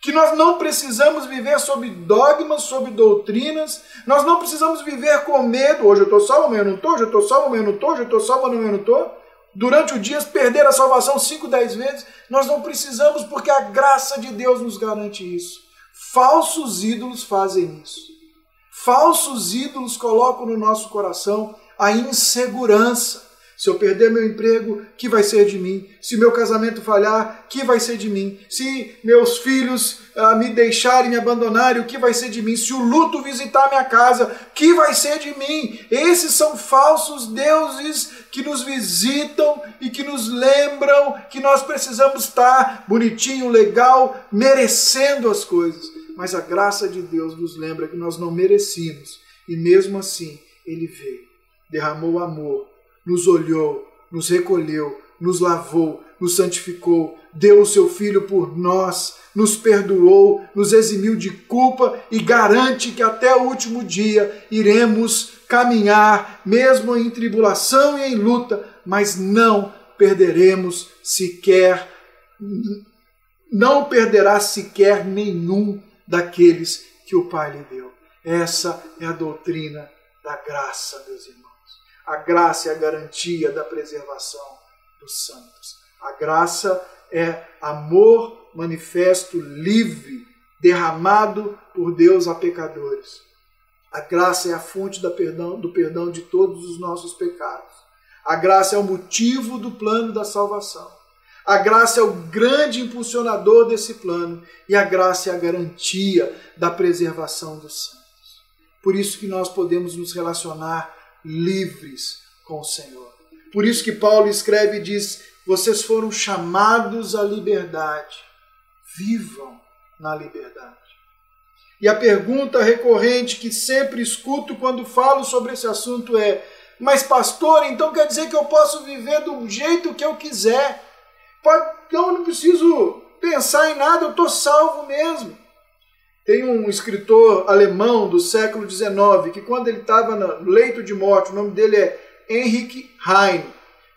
Que nós não precisamos viver sob dogmas, sob doutrinas, nós não precisamos viver com medo. Hoje eu estou salvo, amanhã eu não estou, hoje eu estou salvo, amanhã eu não estou, hoje eu estou salvo, amanhã eu não estou. Durante o dia, perder a salvação 5, 10 vezes, nós não precisamos porque a graça de Deus nos garante isso. Falsos ídolos fazem isso. Falsos ídolos colocam no nosso coração a insegurança. Se eu perder meu emprego, que vai ser de mim? Se meu casamento falhar, que vai ser de mim? Se meus filhos ah, me deixarem, me abandonarem, o que vai ser de mim? Se o luto visitar minha casa, que vai ser de mim? Esses são falsos deuses que nos visitam e que nos lembram que nós precisamos estar bonitinho, legal, merecendo as coisas. Mas a graça de Deus nos lembra que nós não merecíamos e mesmo assim ele veio, derramou amor nos olhou, nos recolheu, nos lavou, nos santificou, deu o seu Filho por nós, nos perdoou, nos eximiu de culpa e garante que até o último dia iremos caminhar, mesmo em tribulação e em luta, mas não perderemos sequer, não perderá sequer nenhum daqueles que o Pai lhe deu. Essa é a doutrina da graça, meus irmãos. A graça é a garantia da preservação dos santos. A graça é amor manifesto livre, derramado por Deus a pecadores. A graça é a fonte perdão, do perdão de todos os nossos pecados. A graça é o motivo do plano da salvação. A graça é o grande impulsionador desse plano e a graça é a garantia da preservação dos santos. Por isso que nós podemos nos relacionar livres com o Senhor. Por isso que Paulo escreve e diz: vocês foram chamados à liberdade. Vivam na liberdade. E a pergunta recorrente que sempre escuto quando falo sobre esse assunto é: mas, pastor, então quer dizer que eu posso viver do jeito que eu quiser? Eu não preciso pensar em nada, eu estou salvo mesmo. Tem um escritor alemão do século XIX que, quando ele estava no leito de morte, o nome dele é Henrik Heine.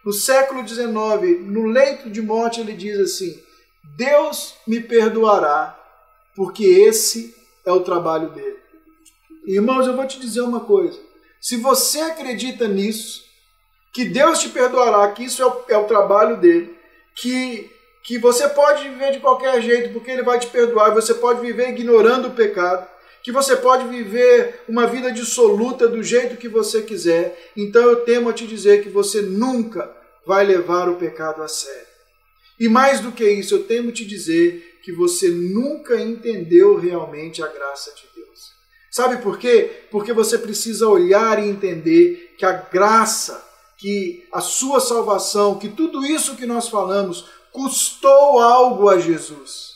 No século XIX, no leito de morte, ele diz assim: Deus me perdoará, porque esse é o trabalho dele. Irmãos, eu vou te dizer uma coisa: se você acredita nisso, que Deus te perdoará, que isso é o, é o trabalho dele, que que você pode viver de qualquer jeito, porque Ele vai te perdoar, você pode viver ignorando o pecado, que você pode viver uma vida dissoluta do jeito que você quiser. Então eu temo a te dizer que você nunca vai levar o pecado a sério. E mais do que isso, eu temo te dizer que você nunca entendeu realmente a graça de Deus. Sabe por quê? Porque você precisa olhar e entender que a graça, que a sua salvação, que tudo isso que nós falamos custou algo a Jesus.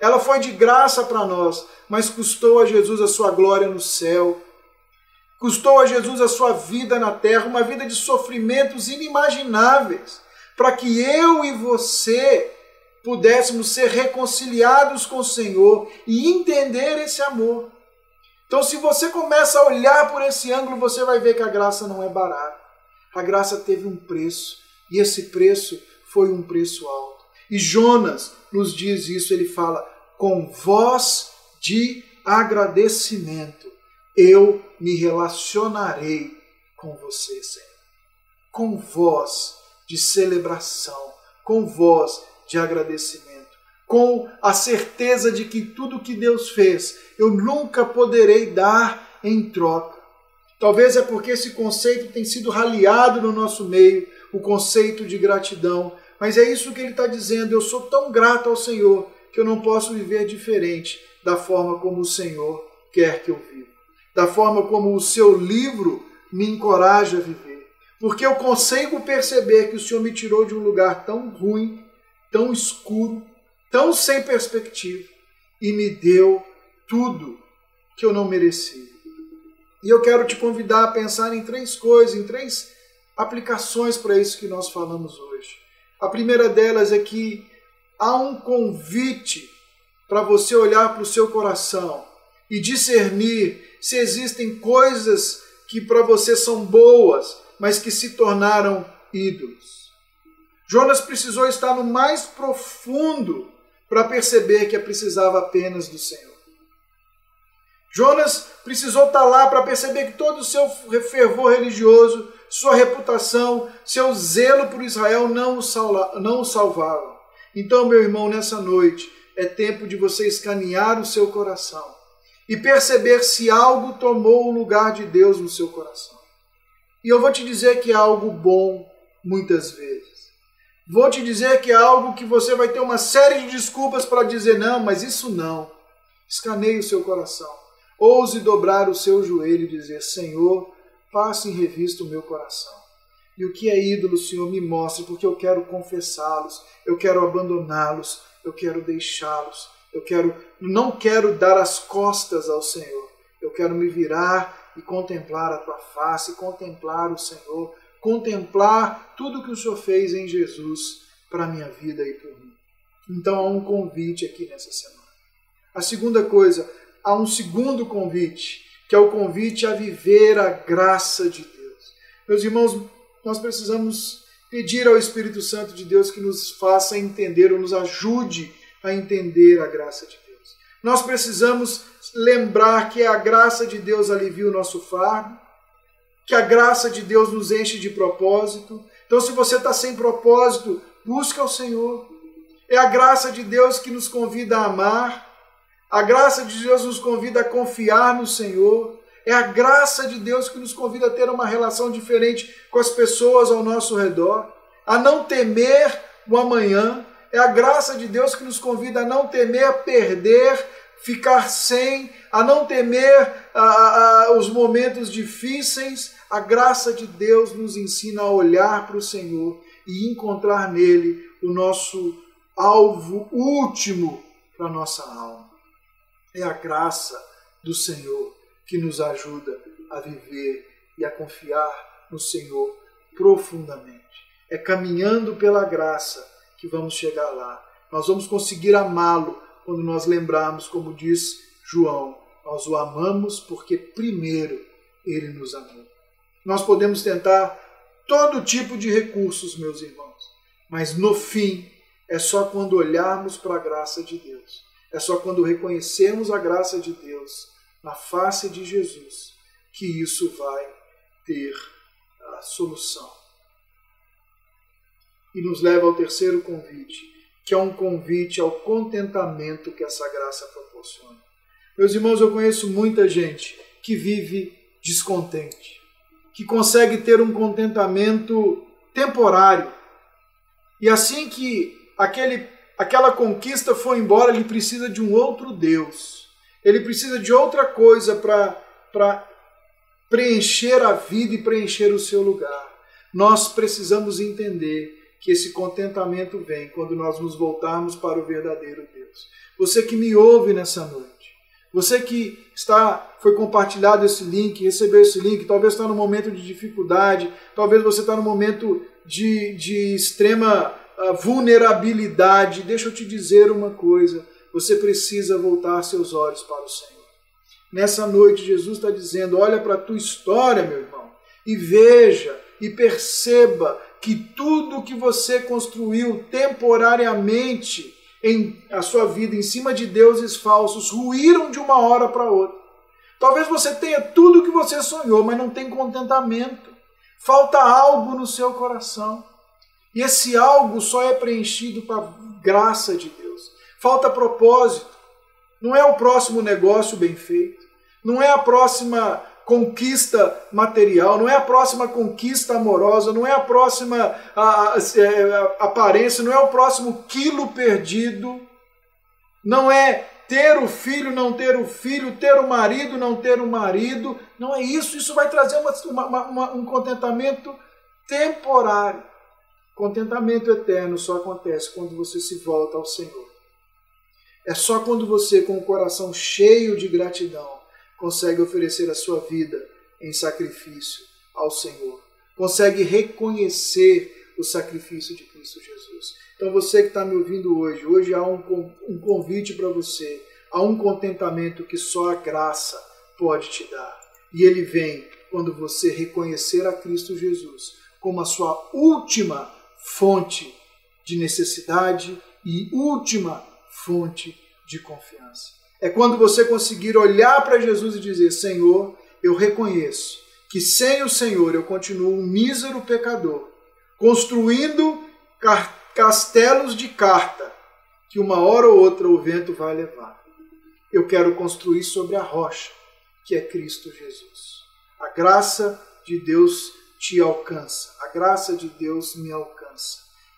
Ela foi de graça para nós, mas custou a Jesus a sua glória no céu. Custou a Jesus a sua vida na terra, uma vida de sofrimentos inimagináveis, para que eu e você pudéssemos ser reconciliados com o Senhor e entender esse amor. Então, se você começa a olhar por esse ângulo, você vai ver que a graça não é barata. A graça teve um preço, e esse preço foi um preço alto. E Jonas nos diz isso, ele fala: com voz de agradecimento eu me relacionarei com você, Senhor. Com voz de celebração, com voz de agradecimento, com a certeza de que tudo que Deus fez eu nunca poderei dar em troca. Talvez é porque esse conceito tem sido raliado no nosso meio, o conceito de gratidão, mas é isso que ele está dizendo. Eu sou tão grato ao Senhor que eu não posso viver diferente da forma como o Senhor quer que eu viva, da forma como o seu livro me encoraja a viver. Porque eu consigo perceber que o Senhor me tirou de um lugar tão ruim, tão escuro, tão sem perspectiva e me deu tudo que eu não merecia. E eu quero te convidar a pensar em três coisas, em três aplicações para isso que nós falamos hoje. A primeira delas é que há um convite para você olhar para o seu coração e discernir se existem coisas que para você são boas, mas que se tornaram ídolos. Jonas precisou estar no mais profundo para perceber que precisava apenas do Senhor. Jonas precisou estar lá para perceber que todo o seu fervor religioso sua reputação, seu zelo por Israel não o, salva, não o salvavam. Então, meu irmão, nessa noite é tempo de você escanear o seu coração e perceber se algo tomou o lugar de Deus no seu coração. E eu vou te dizer que é algo bom, muitas vezes. Vou te dizer que é algo que você vai ter uma série de desculpas para dizer não, mas isso não. Escaneie o seu coração. Ouse dobrar o seu joelho e dizer: Senhor, passe em revista o meu coração. E o que é ídolo, Senhor, me mostre, porque eu quero confessá-los, eu quero abandoná-los, eu quero deixá-los, eu quero, não quero dar as costas ao Senhor. Eu quero me virar e contemplar a tua face, contemplar o Senhor, contemplar tudo que o Senhor fez em Jesus para a minha vida e por mim. Então há um convite aqui nessa semana. A segunda coisa, há um segundo convite, que é o convite a viver a graça de Deus. Meus irmãos, nós precisamos pedir ao Espírito Santo de Deus que nos faça entender ou nos ajude a entender a graça de Deus. Nós precisamos lembrar que a graça de Deus alivia o nosso fardo, que a graça de Deus nos enche de propósito. Então, se você está sem propósito, busca o Senhor. É a graça de Deus que nos convida a amar. A graça de Deus nos convida a confiar no Senhor. É a graça de Deus que nos convida a ter uma relação diferente com as pessoas ao nosso redor, a não temer o amanhã. É a graça de Deus que nos convida a não temer perder, ficar sem, a não temer a, a, os momentos difíceis, a graça de Deus nos ensina a olhar para o Senhor e encontrar nele o nosso alvo último para a nossa alma. É a graça do Senhor que nos ajuda a viver e a confiar no Senhor profundamente. É caminhando pela graça que vamos chegar lá. Nós vamos conseguir amá-lo quando nós lembrarmos, como diz João, nós o amamos porque primeiro ele nos amou. Nós podemos tentar todo tipo de recursos, meus irmãos, mas no fim é só quando olharmos para a graça de Deus, é só quando reconhecermos a graça de Deus na face de Jesus que isso vai ter a solução. E nos leva ao terceiro convite, que é um convite ao contentamento que essa graça proporciona. Meus irmãos, eu conheço muita gente que vive descontente que consegue ter um contentamento temporário. E assim que aquele, aquela conquista foi embora, ele precisa de um outro Deus. Ele precisa de outra coisa para preencher a vida e preencher o seu lugar. Nós precisamos entender que esse contentamento vem quando nós nos voltarmos para o verdadeiro Deus. Você que me ouve nessa noite, você que está foi compartilhado esse link, recebeu esse link, talvez está no momento de dificuldade, talvez você está no momento de, de extrema vulnerabilidade. Deixa eu te dizer uma coisa: você precisa voltar seus olhos para o Senhor. Nessa noite, Jesus está dizendo: olha para a tua história, meu irmão, e veja e perceba que tudo que você construiu temporariamente em a sua vida em cima de deuses falsos ruíram de uma hora para outra. Talvez você tenha tudo o que você sonhou, mas não tem contentamento. Falta algo no seu coração. E esse algo só é preenchido com a graça de Deus. Falta propósito. Não é o próximo negócio bem feito. Não é a próxima conquista material, não é a próxima conquista amorosa, não é a próxima a, a, a, é, aparência, não é o próximo quilo perdido, não é ter o filho, não ter o filho, ter o marido, não ter o marido, não é isso, isso vai trazer uma, uma, uma, um contentamento temporário. Contentamento eterno só acontece quando você se volta ao Senhor. É só quando você, com o coração cheio de gratidão, consegue oferecer a sua vida em sacrifício ao Senhor, consegue reconhecer o sacrifício de Cristo Jesus. Então, você que está me ouvindo hoje, hoje há um, convite para você, há um contentamento que só a graça pode te dar. E ele vem quando você reconhecer a Cristo Jesus como a sua última fonte de necessidade e última fonte de confiança. É quando você conseguir olhar para Jesus e dizer: Senhor, eu reconheço que sem o Senhor eu continuo um mísero pecador, construindo castelos de carta que uma hora ou outra o vento vai levar. Eu quero construir sobre a rocha, que é Cristo Jesus. A graça de Deus te alcança, a graça de Deus me alcança.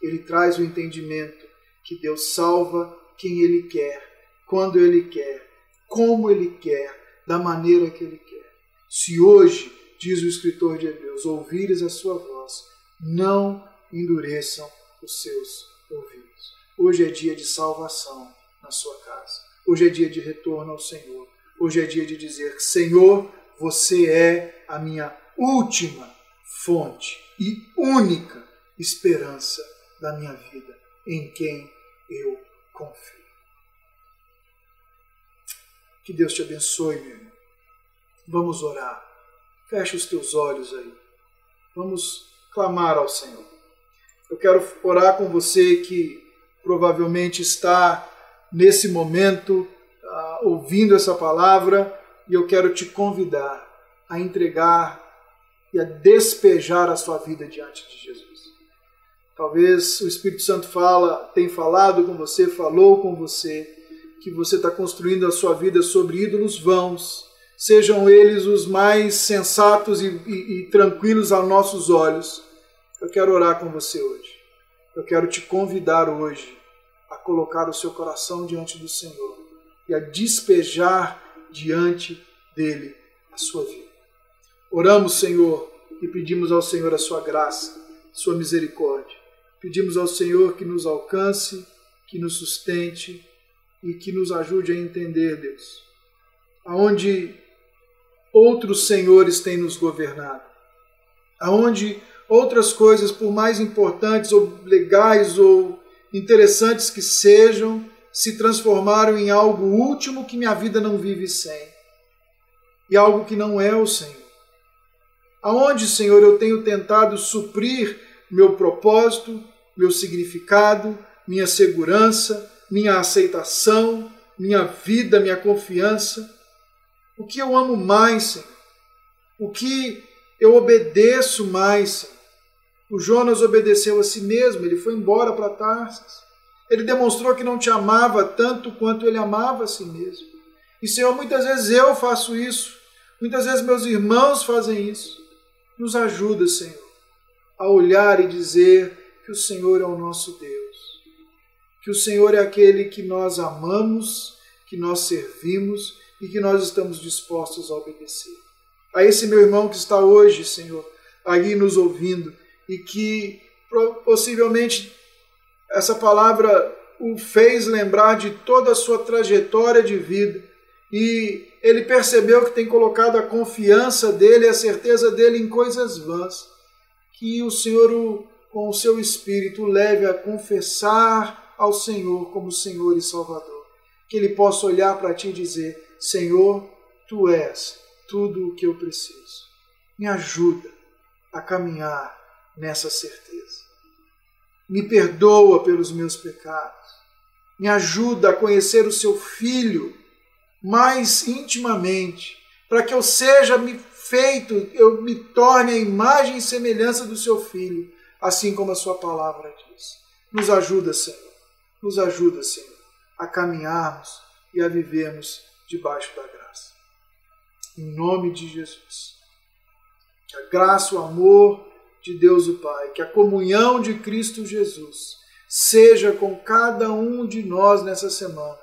Ele traz o entendimento que Deus salva quem Ele quer, quando Ele quer, como Ele quer, da maneira que Ele quer. Se hoje, diz o escritor de Hebreus, ouvires a sua voz, não endureçam os seus ouvidos. Hoje é dia de salvação na sua casa. Hoje é dia de retorno ao Senhor. Hoje é dia de dizer: Senhor, você é a minha última fonte e única esperança da minha vida, em quem eu confio. Que Deus te abençoe, meu irmão. Vamos orar. Feche os teus olhos aí. Vamos clamar ao Senhor. Eu quero orar com você que provavelmente está nesse momento uh, ouvindo essa palavra e eu quero te convidar a entregar e a despejar a sua vida diante de Jesus. Talvez o Espírito Santo fala, tem falado com você, falou com você, que você está construindo a sua vida sobre ídolos vãos, sejam eles os mais sensatos e, e, e tranquilos aos nossos olhos. Eu quero orar com você hoje. Eu quero te convidar hoje a colocar o seu coração diante do Senhor e a despejar diante dele a sua vida. Oramos, Senhor, e pedimos ao Senhor a sua graça, sua misericórdia. Pedimos ao Senhor que nos alcance, que nos sustente e que nos ajude a entender, Deus, aonde outros senhores têm nos governado, aonde outras coisas, por mais importantes ou legais ou interessantes que sejam, se transformaram em algo último que minha vida não vive sem. E algo que não é o Senhor. Aonde, Senhor, eu tenho tentado suprir meu propósito, meu significado, minha segurança, minha aceitação, minha vida, minha confiança. O que eu amo mais, Senhor? O que eu obedeço mais, Senhor? O Jonas obedeceu a si mesmo, ele foi embora para Tarsis. Ele demonstrou que não te amava tanto quanto ele amava a si mesmo. E, Senhor, muitas vezes eu faço isso, muitas vezes meus irmãos fazem isso. Nos ajuda, Senhor, a olhar e dizer que o Senhor é o nosso Deus, que o Senhor é aquele que nós amamos, que nós servimos e que nós estamos dispostos a obedecer. A esse meu irmão que está hoje, Senhor, aí nos ouvindo, e que possivelmente essa palavra o fez lembrar de toda a sua trajetória de vida e ele percebeu que tem colocado a confiança dele, a certeza dele em coisas vãs. Que o Senhor, com o seu espírito, leve a confessar ao Senhor como Senhor e Salvador. Que ele possa olhar para ti e dizer: Senhor, tu és tudo o que eu preciso. Me ajuda a caminhar nessa certeza. Me perdoa pelos meus pecados. Me ajuda a conhecer o seu filho mais intimamente, para que eu seja me feito, eu me torne a imagem e semelhança do seu filho, assim como a sua palavra diz. Nos ajuda, Senhor. Nos ajuda, Senhor, a caminharmos e a vivermos debaixo da graça. Em nome de Jesus. Que a graça, o amor de Deus o Pai, que a comunhão de Cristo Jesus seja com cada um de nós nessa semana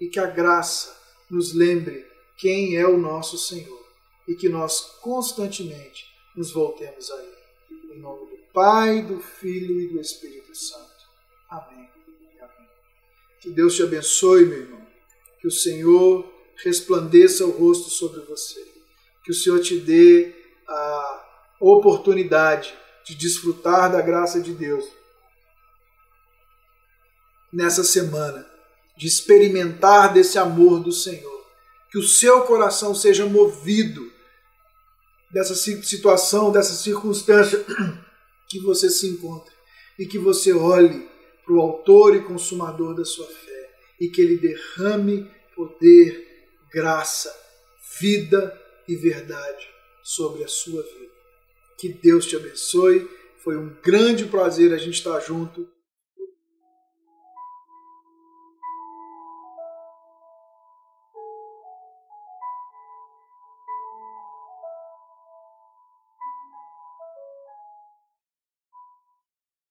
e que a graça nos lembre quem é o nosso Senhor e que nós constantemente nos voltemos a Ele. Em nome do Pai, do Filho e do Espírito Santo. Amém. Amém. Que Deus te abençoe, meu irmão. Que o Senhor resplandeça o rosto sobre você. Que o Senhor te dê a oportunidade de desfrutar da graça de Deus nessa semana, de experimentar desse amor do Senhor. Que o seu coração seja movido dessa situação, dessa circunstância que você se encontra e que você olhe para o Autor e Consumador da sua fé e que Ele derrame poder, graça, vida e verdade sobre a sua vida. Que Deus te abençoe. Foi um grande prazer a gente estar junto.